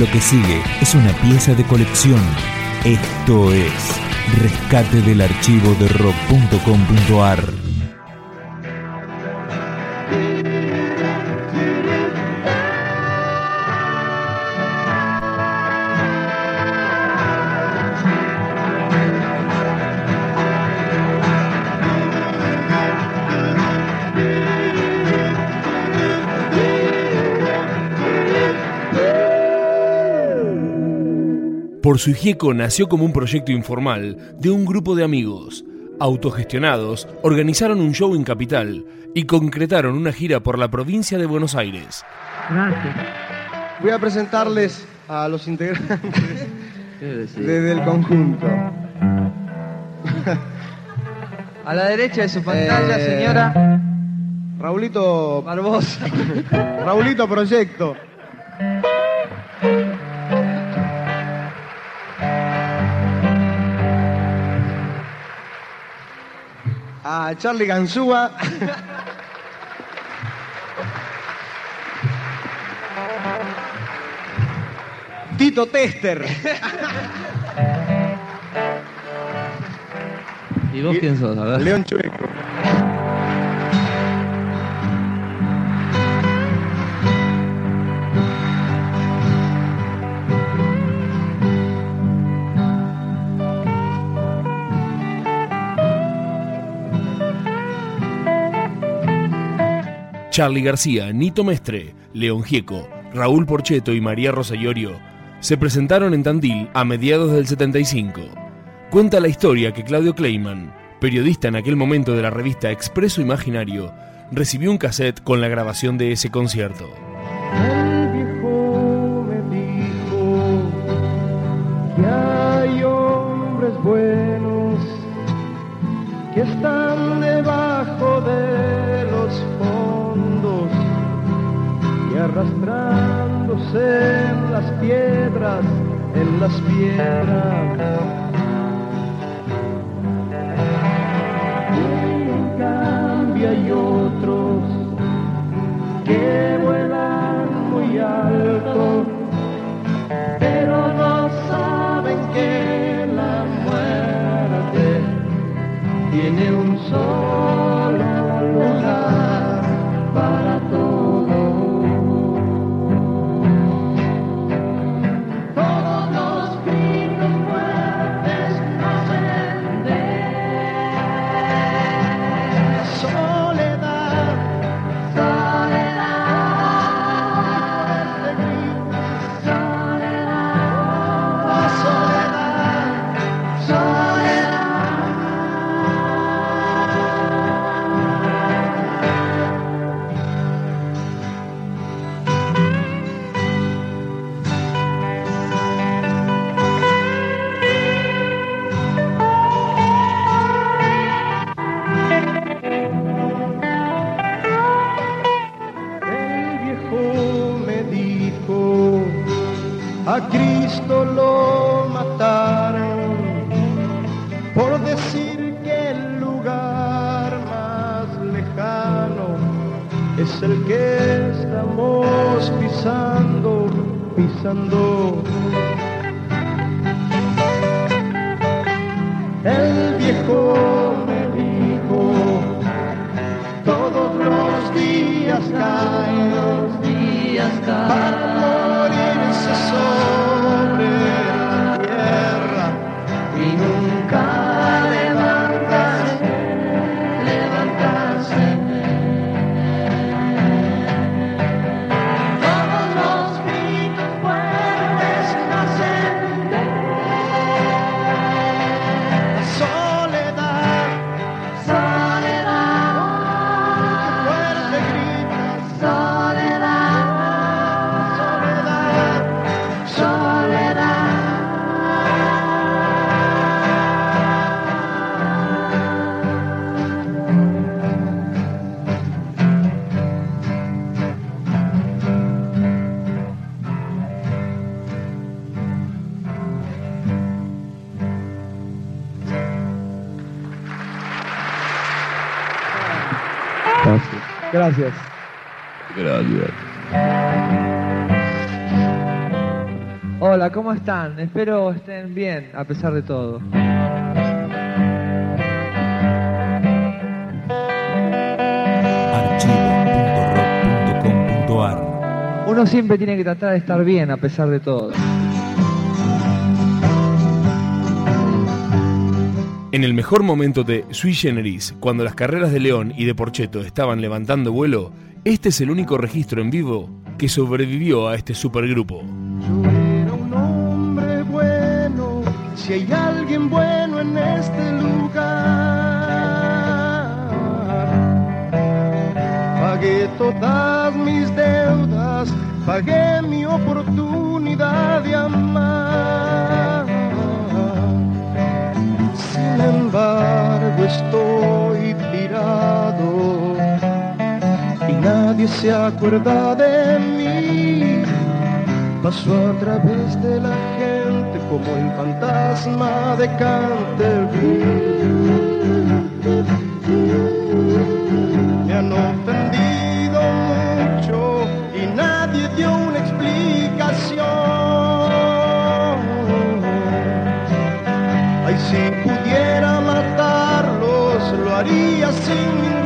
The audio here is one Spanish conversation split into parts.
Lo que sigue es una pieza de colección. Esto es Rescate del archivo de rock.com.ar. Por su hijieco nació como un proyecto informal de un grupo de amigos. Autogestionados, organizaron un show en Capital y concretaron una gira por la provincia de Buenos Aires. Gracias. Voy a presentarles a los integrantes desde el conjunto. A la derecha de su pantalla, Eh, señora Raulito, Barbosa. Raulito Proyecto. A Charlie Ganzúa. Tito Tester. ¿Y vos quién sos? A ver. León Chueco. Charlie García, Nito Mestre, León Gieco, Raúl Porcheto y María Rosa Iorio se presentaron en Tandil a mediados del 75. Cuenta la historia que Claudio Kleiman, periodista en aquel momento de la revista Expreso Imaginario, recibió un cassette con la grabación de ese concierto. Buenos que están arrastrándose en las piedras, en las piedras. En cambio hay otros que decir que el lugar más lejano es el que estamos pisando, pisando. El viejo Gracias. Gracias. Hola, ¿cómo están? Espero estén bien, a pesar de todo. archivo.rock.com.ar Uno siempre tiene que tratar de estar bien, a pesar de todo. En el mejor momento de Sui Generis, cuando las carreras de León y de Porcheto estaban levantando vuelo, este es el único registro en vivo que sobrevivió a este supergrupo. Yo era un hombre bueno, si hay alguien bueno en este lugar. Pagué todas mis deudas, pagué mi oportunidad de amar. Nadie se acuerda de mí. Paso a través de la gente como el fantasma de Canterbury. Me han ofendido mucho y nadie dio una explicación. Ay, si pudiera matarlos, lo haría sin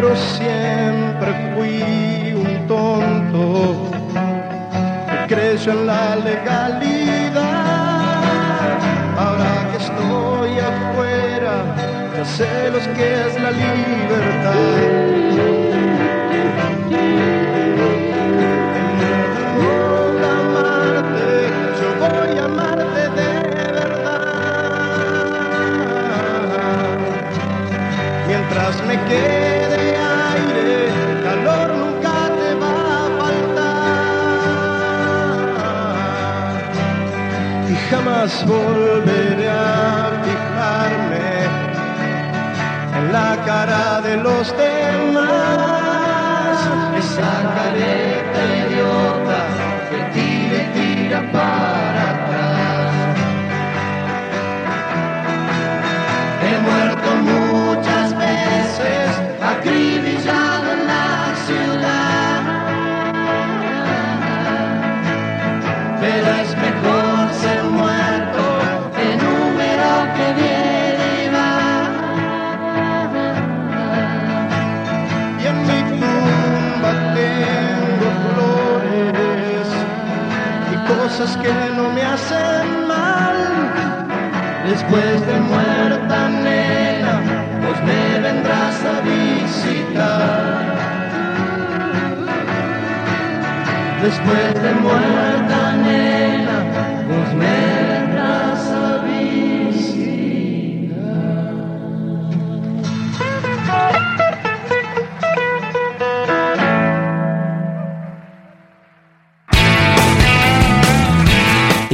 Pero siempre fui un tonto que creyó en la legalidad. Ahora que estoy afuera, ya sé lo que es la libertad. Voy a volveré a fijarme en la cara de los demás. Esa careta idiota que tira y tira para cosas que no me hacen mal. Después de muerta nena, vos me vendrás a visitar. Después de muerta nena, vos me